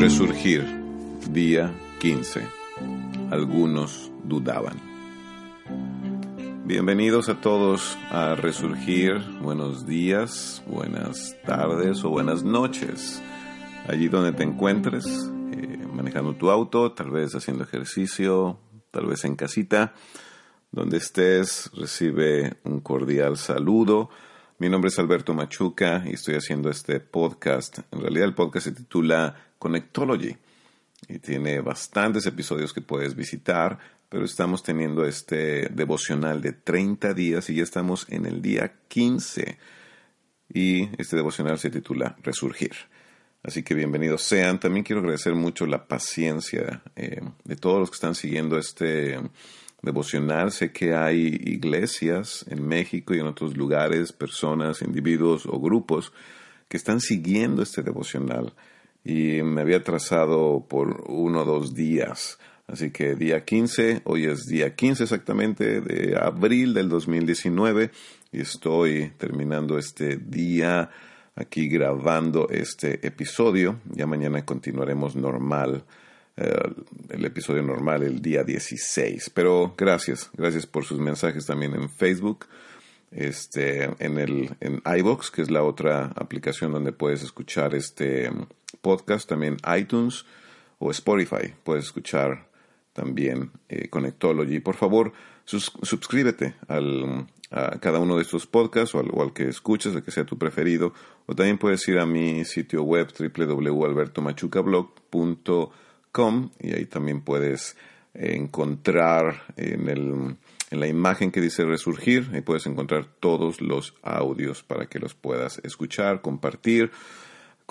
Resurgir, día 15. Algunos dudaban. Bienvenidos a todos a Resurgir. Buenos días, buenas tardes o buenas noches. Allí donde te encuentres, eh, manejando tu auto, tal vez haciendo ejercicio, tal vez en casita. Donde estés, recibe un cordial saludo. Mi nombre es Alberto Machuca y estoy haciendo este podcast. En realidad el podcast se titula Connectology y tiene bastantes episodios que puedes visitar, pero estamos teniendo este devocional de 30 días y ya estamos en el día 15 y este devocional se titula Resurgir. Así que bienvenidos sean. También quiero agradecer mucho la paciencia eh, de todos los que están siguiendo este devocional. Sé que hay iglesias en México y en otros lugares, personas, individuos o grupos que están siguiendo este devocional y me había trazado por uno o dos días. Así que día 15, hoy es día 15 exactamente de abril del 2019 y estoy terminando este día aquí grabando este episodio. Ya mañana continuaremos normal, eh, el episodio normal el día 16. Pero gracias, gracias por sus mensajes también en Facebook este, en el en iBox, que es la otra aplicación donde puedes escuchar este podcast, también iTunes o Spotify, puedes escuchar también eh, Connectology. Por favor, suscríbete al, a cada uno de estos podcasts o al, que escuches, el que sea tu preferido. O también puedes ir a mi sitio web www.albertomachucablog.com y ahí también puedes encontrar en el en la imagen que dice resurgir, ahí puedes encontrar todos los audios para que los puedas escuchar, compartir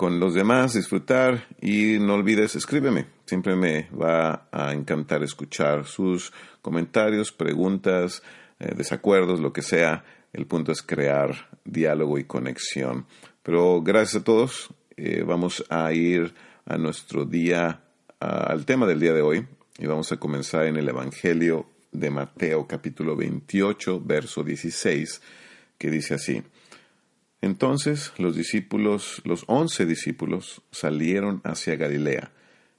con los demás, disfrutar y no olvides, escríbeme. Siempre me va a encantar escuchar sus comentarios, preguntas, eh, desacuerdos, lo que sea. El punto es crear diálogo y conexión. Pero gracias a todos. Eh, vamos a ir a nuestro día, al tema del día de hoy. Y vamos a comenzar en el Evangelio de Mateo capítulo 28, verso 16, que dice así. Entonces los discípulos, los once discípulos, salieron hacia Galilea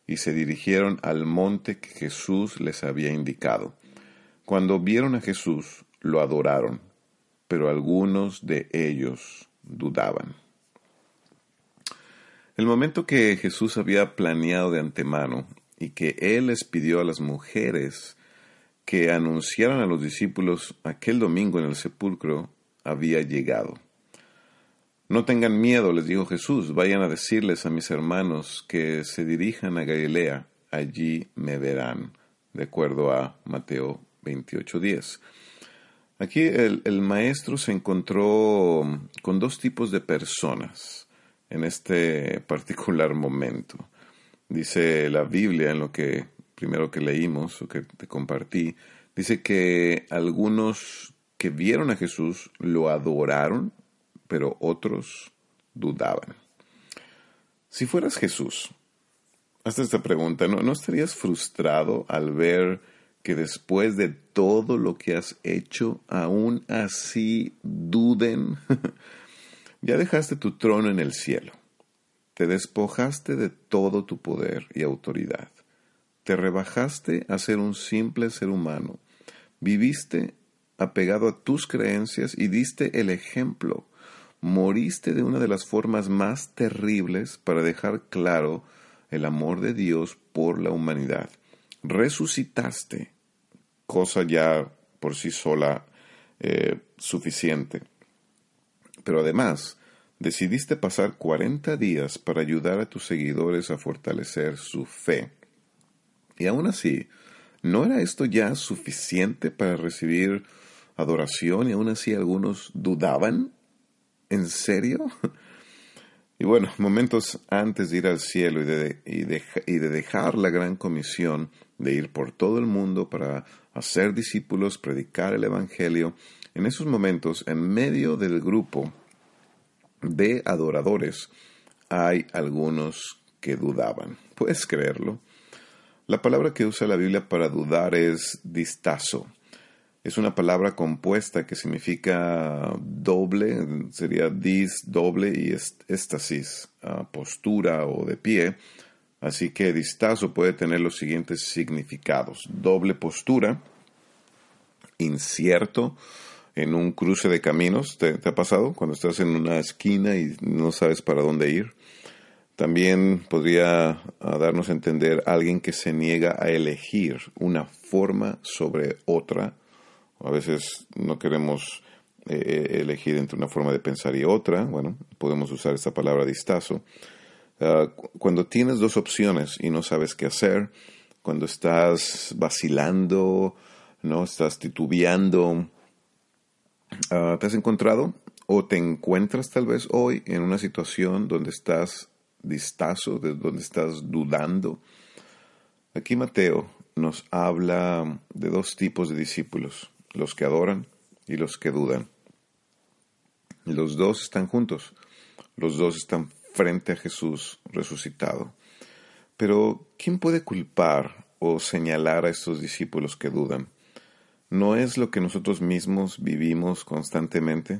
y se dirigieron al monte que Jesús les había indicado. Cuando vieron a Jesús, lo adoraron, pero algunos de ellos dudaban. El momento que Jesús había planeado de antemano y que Él les pidió a las mujeres que anunciaran a los discípulos aquel domingo en el sepulcro había llegado. No tengan miedo, les dijo Jesús, vayan a decirles a mis hermanos que se dirijan a Galilea, allí me verán, de acuerdo a Mateo 28.10. Aquí el, el maestro se encontró con dos tipos de personas en este particular momento. Dice la Biblia en lo que primero que leímos o que te compartí, dice que algunos que vieron a Jesús lo adoraron, pero otros dudaban. Si fueras Jesús, hasta esta pregunta, ¿no, ¿no estarías frustrado al ver que después de todo lo que has hecho, aún así duden? ya dejaste tu trono en el cielo, te despojaste de todo tu poder y autoridad te rebajaste a ser un simple ser humano. Viviste apegado a tus creencias y diste el ejemplo. Moriste de una de las formas más terribles para dejar claro el amor de Dios por la humanidad. Resucitaste, cosa ya por sí sola eh, suficiente. Pero además, decidiste pasar 40 días para ayudar a tus seguidores a fortalecer su fe. Y aún así, ¿no era esto ya suficiente para recibir adoración y aún así algunos dudaban? ¿En serio? Y bueno, momentos antes de ir al cielo y de, y, de, dejar la gran comisión de ir por todo el mundo para hacer discípulos, predicar el Evangelio, en esos momentos, en medio del grupo de adoradores, hay algunos que dudaban. ¿Puedes creerlo? La palabra que usa la Biblia para dudar es distazo es una palabra compuesta que significa doble, sería dis, doble y éstasis, postura o de pie. Así que distazo puede tener los siguientes significados. Doble postura, incierto, en un cruce de caminos. ¿Te, ha pasado? Cuando estás en una esquina y no sabes para dónde ir. También podría ah, darnos a entender alguien que se niega a elegir una forma sobre otra a veces no queremos eh, elegir entre una forma de pensar y otra. Bueno, podemos usar esta palabra distazo. Ah, cuando tienes dos opciones y no sabes qué hacer, cuando estás vacilando, no estás titubeando, ah, ¿te has encontrado o te encuentras tal vez hoy en una situación donde estás distazo, donde estás dudando? Aquí Mateo nos habla de dos tipos de discípulos los que adoran y los que dudan. Los dos están juntos, los dos están frente a Jesús resucitado. Pero, ¿quién puede culpar o señalar a estos discípulos que dudan? ¿No es lo que nosotros mismos vivimos constantemente?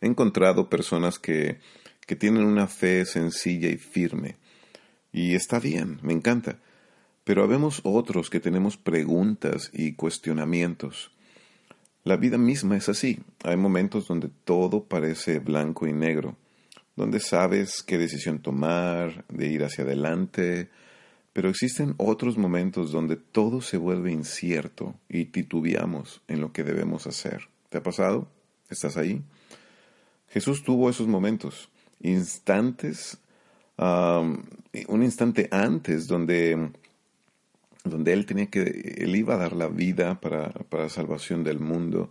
He encontrado personas que, que tienen una fe sencilla y firme. Y está bien, me encanta. Pero habemos otros que tenemos preguntas y cuestionamientos. La vida misma es así. Hay momentos donde todo parece blanco y negro, donde sabes qué decisión tomar, de ir hacia adelante, pero existen otros momentos donde todo se vuelve incierto y titubeamos en lo que debemos hacer. ¿Te ha pasado? ¿Estás ahí? Jesús tuvo esos momentos, instantes, un instante antes donde donde él tenía que, él iba a dar la vida para, para la salvación del mundo.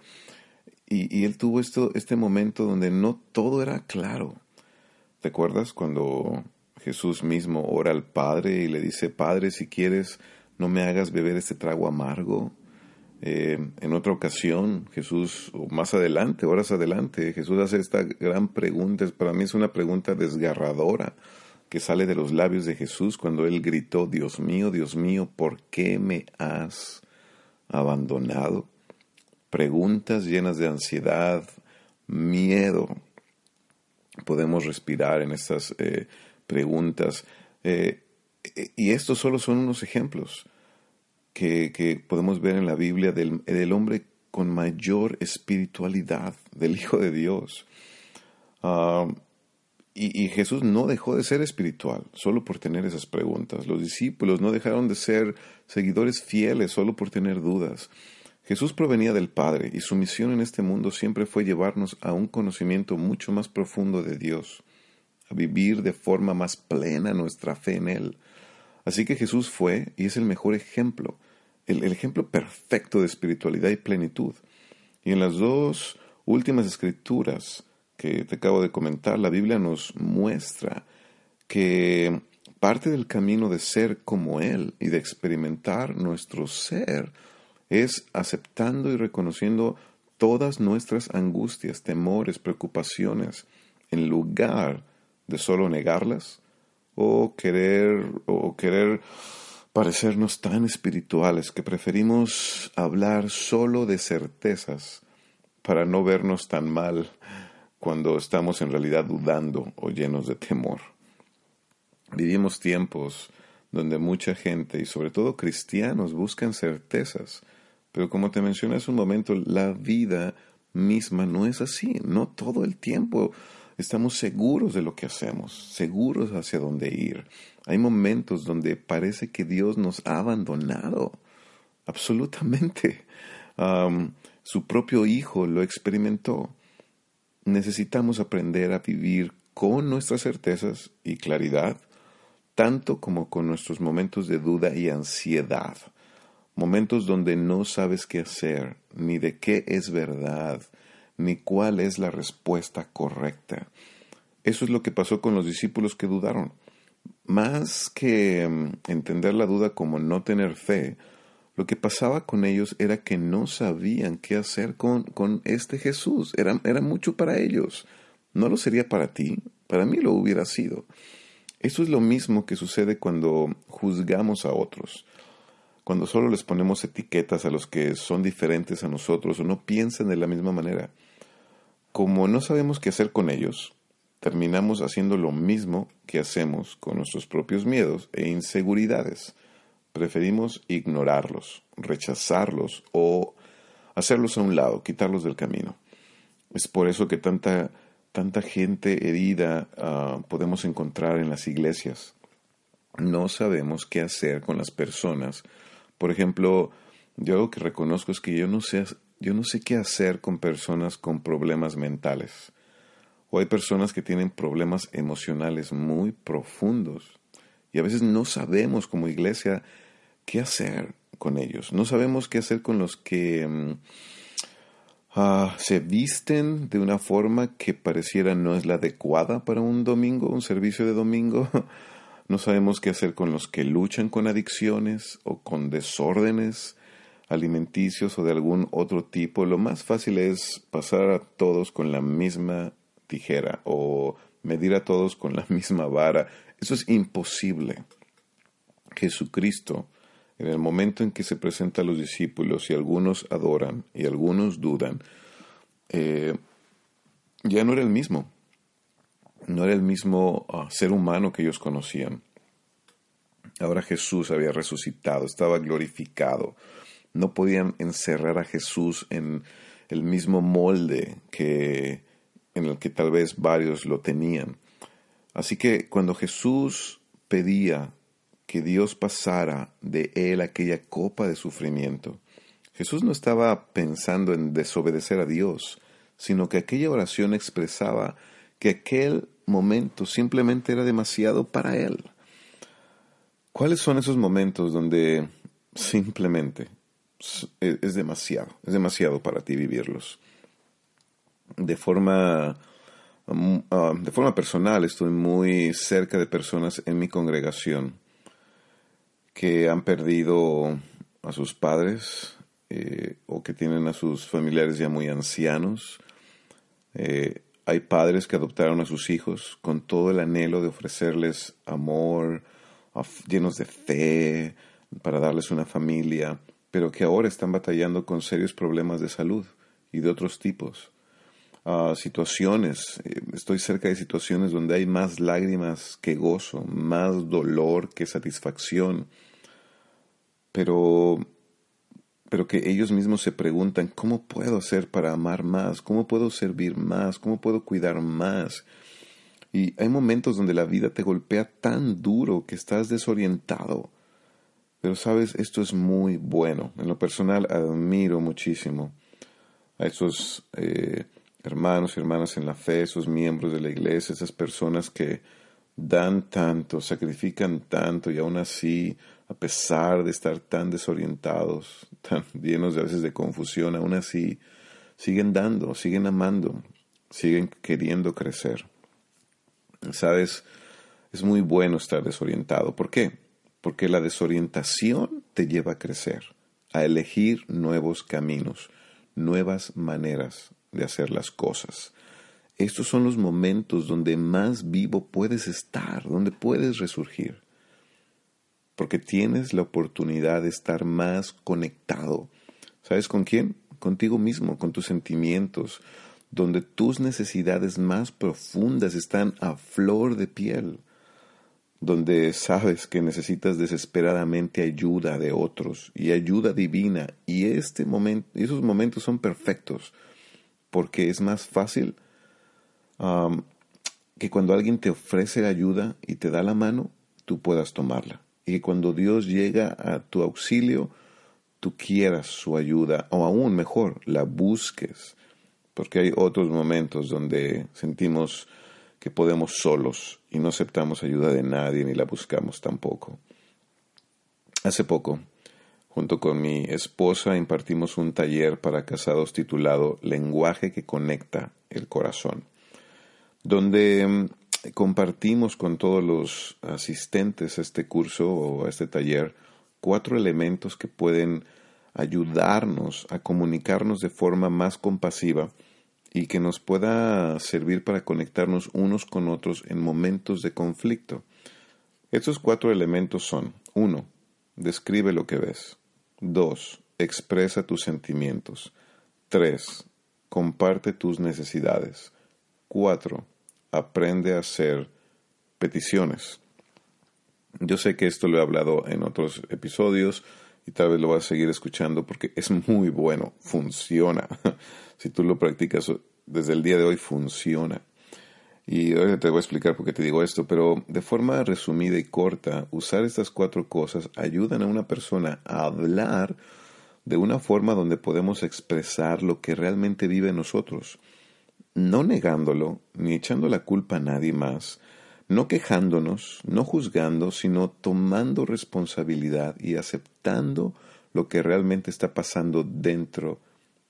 Y, y, él tuvo esto, este momento donde no todo era claro. ¿Te acuerdas cuando Jesús mismo ora al Padre y le dice, Padre, si quieres, no me hagas beber este trago amargo? Eh, en otra ocasión, Jesús, o más adelante, horas adelante, Jesús hace esta gran pregunta, para mí es una pregunta desgarradora que sale de los labios de Jesús cuando él gritó, Dios mío, Dios mío, ¿por qué me has abandonado? Preguntas llenas de ansiedad, miedo. Podemos respirar en estas eh, preguntas. Eh, y estos solo son unos ejemplos que, podemos ver en la Biblia del, del, hombre con mayor espiritualidad, del Hijo de Dios. Ah, y, Jesús no dejó de ser espiritual solo por tener esas preguntas. Los discípulos no dejaron de ser seguidores fieles solo por tener dudas. Jesús provenía del Padre y su misión en este mundo siempre fue llevarnos a un conocimiento mucho más profundo de Dios, a vivir de forma más plena nuestra fe en Él. Así que Jesús fue y es el mejor ejemplo, el, el ejemplo perfecto de espiritualidad y plenitud. Y en las dos últimas escrituras, que te acabo de comentar, la Biblia nos muestra que parte del camino de ser como Él y de experimentar nuestro ser es aceptando y reconociendo todas nuestras angustias, temores, preocupaciones, en lugar de solo negarlas o querer o querer parecernos tan espirituales que preferimos hablar solo de certezas para no vernos tan mal cuando estamos en realidad dudando o llenos de temor. Vivimos tiempos donde mucha gente, y sobre todo cristianos, buscan certezas, pero como te mencioné hace un momento, la vida misma no es así, no todo el tiempo estamos seguros de lo que hacemos, seguros hacia dónde ir. Hay momentos donde parece que Dios nos ha abandonado, absolutamente. su propio Hijo lo experimentó. Necesitamos aprender a vivir con nuestras certezas y claridad, tanto como con nuestros momentos de duda y ansiedad, momentos donde no sabes qué hacer, ni de qué es verdad, ni cuál es la respuesta correcta. Eso es lo que pasó con los discípulos que dudaron. Más que mm, entender la duda como no tener fe, lo que pasaba con ellos era que no sabían qué hacer con, con este Jesús. Era, era mucho para ellos. ¿No lo sería para ti? Para mí lo hubiera sido. Eso es lo mismo que sucede cuando juzgamos a otros. Cuando solo les ponemos etiquetas a los que son diferentes a nosotros o no piensan de la misma manera. Como no sabemos qué hacer con ellos, terminamos haciendo lo mismo que hacemos con nuestros propios miedos e inseguridades. Preferimos ignorarlos, rechazarlos o hacerlos a un lado, quitarlos del camino. Es por eso que tanta, tanta gente herida ah, podemos encontrar en las iglesias. No sabemos qué hacer con las personas. Por ejemplo, yo algo que reconozco es que yo no sé, yo no sé qué hacer con personas con problemas mentales. O hay personas que tienen problemas emocionales muy profundos. Y a veces no sabemos como iglesia qué hacer con ellos. No sabemos qué hacer con los que mm, ah, se visten de una forma que pareciera no es la adecuada para un domingo, un servicio de domingo. No sabemos qué hacer con los que luchan con adicciones o con desórdenes alimenticios o de algún otro tipo. Lo más fácil es pasar a todos con la misma tijera o medir a todos con la misma vara. Eso es imposible. Jesucristo en el momento en que se presenta a los discípulos y algunos adoran y algunos dudan, eh, ya no era el mismo. No era el mismo ah, ser humano que ellos conocían. Ahora Jesús había resucitado, estaba glorificado. No podían encerrar a Jesús en el mismo molde que en el que tal vez varios lo tenían. Así que cuando Jesús pedía que Dios pasara de él aquella copa de sufrimiento. Jesús no estaba pensando en desobedecer a Dios, sino que aquella oración expresaba que aquel momento simplemente era demasiado para él. ¿Cuáles son esos momentos donde simplemente es demasiado, es demasiado para ti vivirlos? De forma mm, ah, de forma personal, estoy muy cerca de personas en mi congregación que han perdido a sus padres eh, o que tienen a sus familiares ya muy ancianos. Eh, hay padres que adoptaron a sus hijos con todo el anhelo de ofrecerles amor, llenos de fe, para darles una familia, pero que ahora están batallando con serios problemas de salud y de otros tipos. Uh, situaciones, eh, estoy cerca de situaciones donde hay más lágrimas que gozo, más dolor que satisfacción, pero, pero que ellos mismos se preguntan, ¿cómo puedo hacer para amar más? ¿Cómo puedo servir más? ¿Cómo puedo cuidar más? Y hay momentos donde la vida te golpea tan duro que estás desorientado. Pero sabes, esto es muy bueno. En lo personal admiro muchísimo a esos eh, hermanos y hermanas en la fe, esos miembros de la iglesia, esas personas que dan tanto, sacrifican tanto y aún así, a pesar de estar tan desorientados, tan llenos de a veces de confusión, aún así siguen dando, siguen amando, siguen queriendo crecer. Sabes, es muy bueno estar desorientado. ¿Por qué? Porque la desorientación te lleva a crecer, a elegir nuevos caminos, nuevas maneras de hacer las cosas. Estos son los momentos donde más vivo puedes estar, donde puedes resurgir. Porque tienes la oportunidad de estar más conectado. ¿Sabes con quién? Contigo mismo, con tus sentimientos, donde tus necesidades más profundas están a flor de piel, donde sabes que necesitas desesperadamente ayuda de otros y ayuda divina. Y este momento, esos momentos son perfectos porque es más fácil que cuando alguien te ofrece ayuda y te da la mano, tú puedas tomarla. Y que cuando Dios llega a tu auxilio, tú quieras su ayuda, o aún mejor, la busques, porque hay otros momentos donde sentimos que podemos solos y no aceptamos ayuda de nadie ni la buscamos tampoco. Hace poco, junto con mi esposa, impartimos un taller para casados titulado Lenguaje que conecta el corazón, donde mm, compartimos con todos los asistentes a este curso o a este taller cuatro elementos que pueden ayudarnos a comunicarnos de forma más compasiva y que nos pueda servir para conectarnos unos con otros en momentos de conflicto. Estos cuatro elementos son 1. Describe lo que ves. 2. Expresa tus sentimientos. 3. Comparte tus necesidades. 4. Aprende a hacer peticiones. Yo sé que esto lo he hablado en otros episodios, y tal vez lo vas a seguir escuchando porque es muy bueno, funciona. si tú lo practicas desde el día de hoy, funciona. Y ahora te voy a explicar por qué te digo esto, pero de forma resumida y corta, usar estas cuatro cosas ayudan a una persona a hablar de una forma donde podemos expresar lo que realmente vive en nosotros, no negándolo ni echando la culpa a nadie más, no quejándonos, no juzgando, sino tomando responsabilidad y aceptando lo que realmente está pasando dentro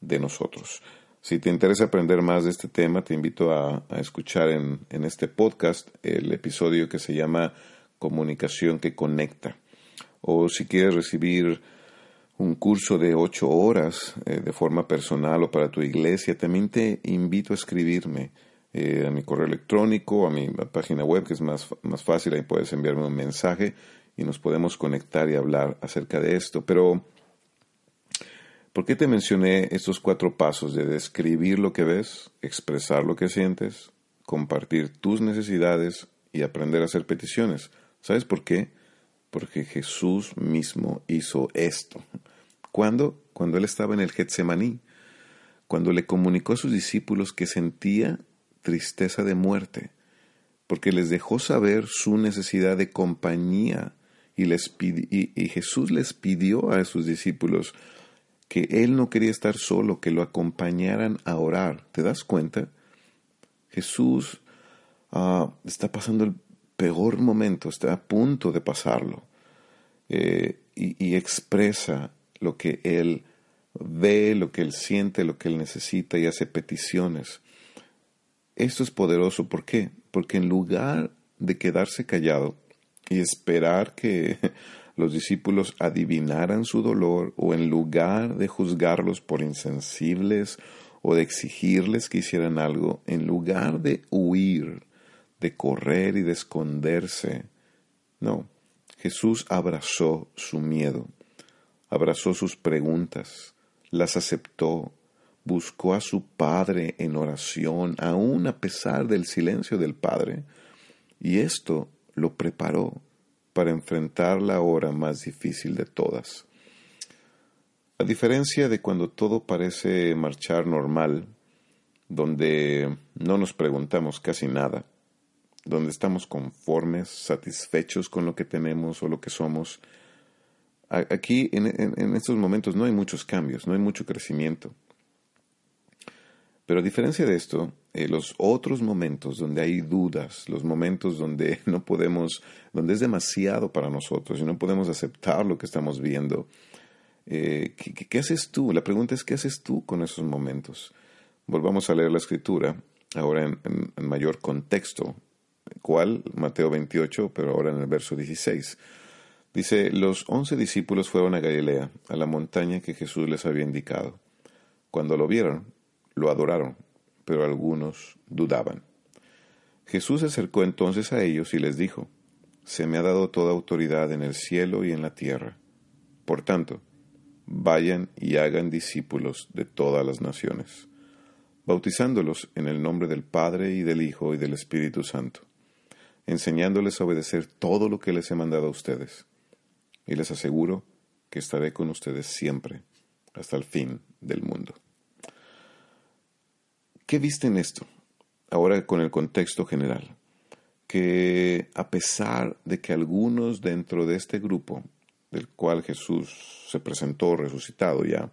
de nosotros. Si te interesa aprender más de este tema, te invito a, escuchar en, este podcast el episodio que se llama Comunicación que Conecta. O si quieres recibir un curso de ocho horas eh, de forma personal o para tu iglesia, también te invito a escribirme eh, a mi correo electrónico, a mi página web, que es más, más fácil, ahí puedes enviarme un mensaje y nos podemos conectar y hablar acerca de esto. Pero, ¿por qué te mencioné estos cuatro pasos de describir lo que ves, expresar lo que sientes, compartir tus necesidades y aprender a hacer peticiones? ¿Sabes por qué? Porque Jesús mismo hizo esto. ¿Cuándo? Cuando él estaba en el Getsemaní, cuando le comunicó a sus discípulos que sentía tristeza de muerte, porque les dejó saber su necesidad de compañía y, Jesús les pidió a sus discípulos que Él no quería estar solo, que lo acompañaran a orar. ¿Te das cuenta? Jesús ah, está pasando el peor momento, está a punto de pasarlo, eh, y expresa lo que Él ve, lo que Él siente, lo que Él necesita y hace peticiones. Esto es poderoso, ¿por qué? Porque en lugar de quedarse callado y esperar que los discípulos adivinaran su dolor o en lugar de juzgarlos por insensibles o de exigirles que hicieran algo, en lugar de huir, de correr y de esconderse, no, Jesús abrazó su miedo, abrazó sus preguntas, las aceptó, buscó a su Padre en oración, aun a pesar del silencio del Padre, y esto lo preparó para enfrentar la hora más difícil de todas. A diferencia de cuando todo parece marchar normal, donde no nos preguntamos casi nada, donde estamos conformes, satisfechos con lo que tenemos o lo que somos, aquí en, en estos momentos no hay muchos cambios, no hay mucho crecimiento. Pero a diferencia de esto, eh, los otros momentos donde hay dudas, los momentos donde no podemos, donde es demasiado para nosotros y no podemos aceptar lo que estamos viendo, eh, ¿qué, haces tú? La pregunta es, ¿qué haces tú con esos momentos? Volvamos a leer la escritura, ahora en, en mayor contexto. ¿Cuál? Mateo 28, pero ahora en el verso 16. Dice, los once discípulos fueron a Galilea, a la montaña que Jesús les había indicado. Cuando lo vieron, lo adoraron, pero algunos dudaban. Jesús se acercó entonces a ellos y les dijo, Se me ha dado toda autoridad en el cielo y en la tierra. Por tanto, vayan y hagan discípulos de todas las naciones, bautizándolos en el nombre del Padre y del Hijo y del Espíritu Santo, enseñándoles a obedecer todo lo que les he mandado a ustedes. Y les aseguro que estaré con ustedes siempre, hasta el fin del mundo. ¿Qué viste en esto? Ahora con el contexto general. Que a pesar de que algunos dentro de este grupo, del cual Jesús se presentó resucitado ya,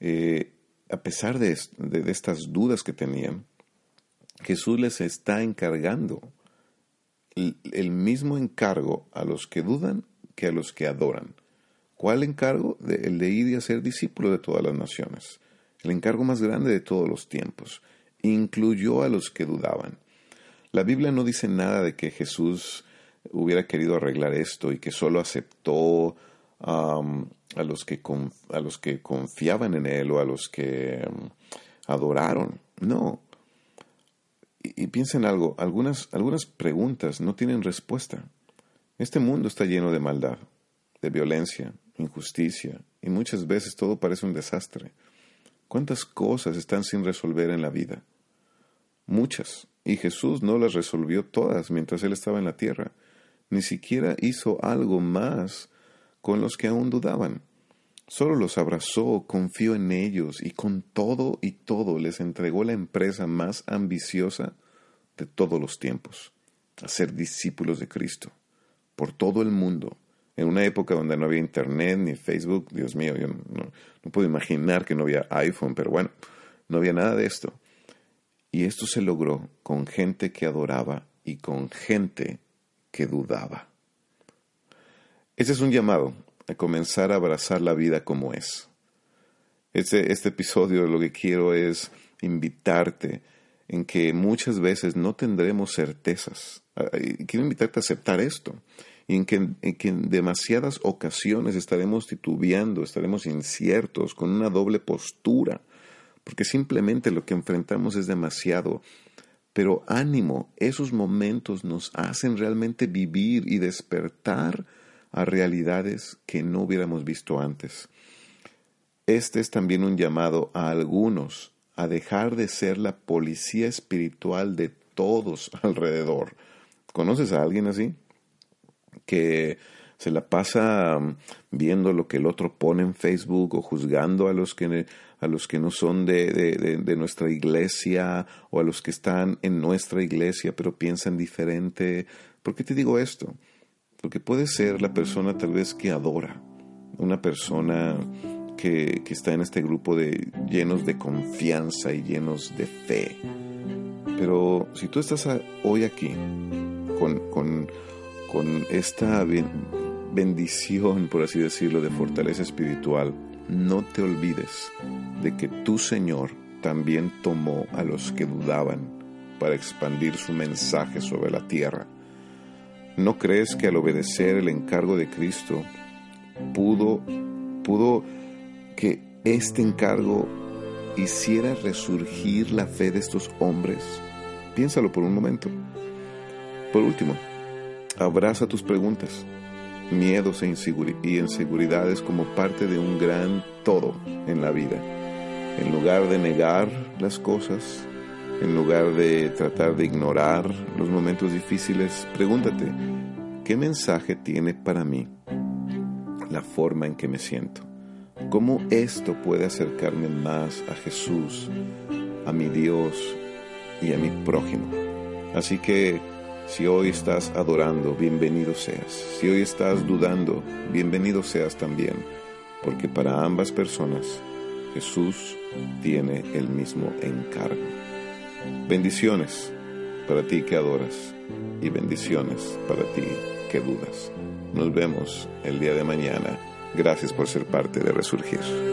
eh, a pesar de, estas dudas que tenían, Jesús les está encargando el, mismo encargo a los que dudan que a los que adoran. ¿Cuál encargo? el de ir y hacer discípulo de todas las naciones. El encargo más grande de todos los tiempos. Incluyó a los que dudaban. La Biblia no dice nada de que Jesús hubiera querido arreglar esto y que solo aceptó a, los que a los que confiaban en Él o a los que adoraron. No. Y, piensen algo, algunas, algunas preguntas no tienen respuesta. Este mundo está lleno de maldad, de violencia, injusticia, y muchas veces todo parece un desastre. ¿Cuántas cosas están sin resolver en la vida? Muchas. Y Jesús no las resolvió todas mientras Él estaba en la tierra. Ni siquiera hizo algo más con los que aún dudaban. Solo los abrazó, confió en ellos y con todo y todo les entregó la empresa más ambiciosa de todos los tiempos, a ser discípulos de Cristo, por todo el mundo, en una época donde no había internet ni Facebook, Dios mío, yo no, puedo imaginar que no había iPhone, pero bueno, no había nada de esto. Y esto se logró con gente que adoraba y con gente que dudaba. Ese es un llamado comenzar a abrazar la vida como es. Este, este episodio lo que quiero es invitarte en que muchas veces no tendremos certezas. Quiero invitarte a aceptar esto. Y en que, en que en demasiadas ocasiones estaremos titubeando, estaremos inciertos, con una doble postura, porque simplemente lo que enfrentamos es demasiado. Pero ánimo, esos momentos nos hacen realmente vivir y despertar a realidades que no hubiéramos visto antes. Este es también un llamado a algunos a dejar de ser la policía espiritual de todos alrededor. ¿Conoces a alguien así? Que se la pasa um, viendo lo que el otro pone en Facebook o juzgando a los que, a los que no son de, de, nuestra iglesia o a los que están en nuestra iglesia pero piensan diferente. ¿Por qué te digo esto? Porque puede ser la persona tal vez que adora, una persona que, que está en este grupo de llenos de confianza y llenos de fe. Pero si tú estás hoy aquí con, con, con esta bendición, por así decirlo, de fortaleza espiritual, no te olvides de que tu Señor también tomó a los que dudaban para expandir su mensaje sobre la tierra. ¿No crees que al obedecer el encargo de Cristo pudo, pudo que este encargo hiciera resurgir la fe de estos hombres? Piénsalo por un momento. Por último, abraza tus preguntas, miedos e y inseguridades como parte de un gran todo en la vida. En lugar de negar las cosas, en lugar de tratar de ignorar los momentos difíciles, pregúntate, ¿qué mensaje tiene para mí la forma en que me siento? ¿Cómo esto puede acercarme más a Jesús, a mi Dios y a mi prójimo? Así que si hoy estás adorando, bienvenido seas. Si hoy estás dudando, bienvenido seas también, porque para ambas personas Jesús tiene el mismo encargo. Bendiciones para ti que adoras y bendiciones para ti que dudas. Nos vemos el día de mañana. Gracias por ser parte de Resurgir.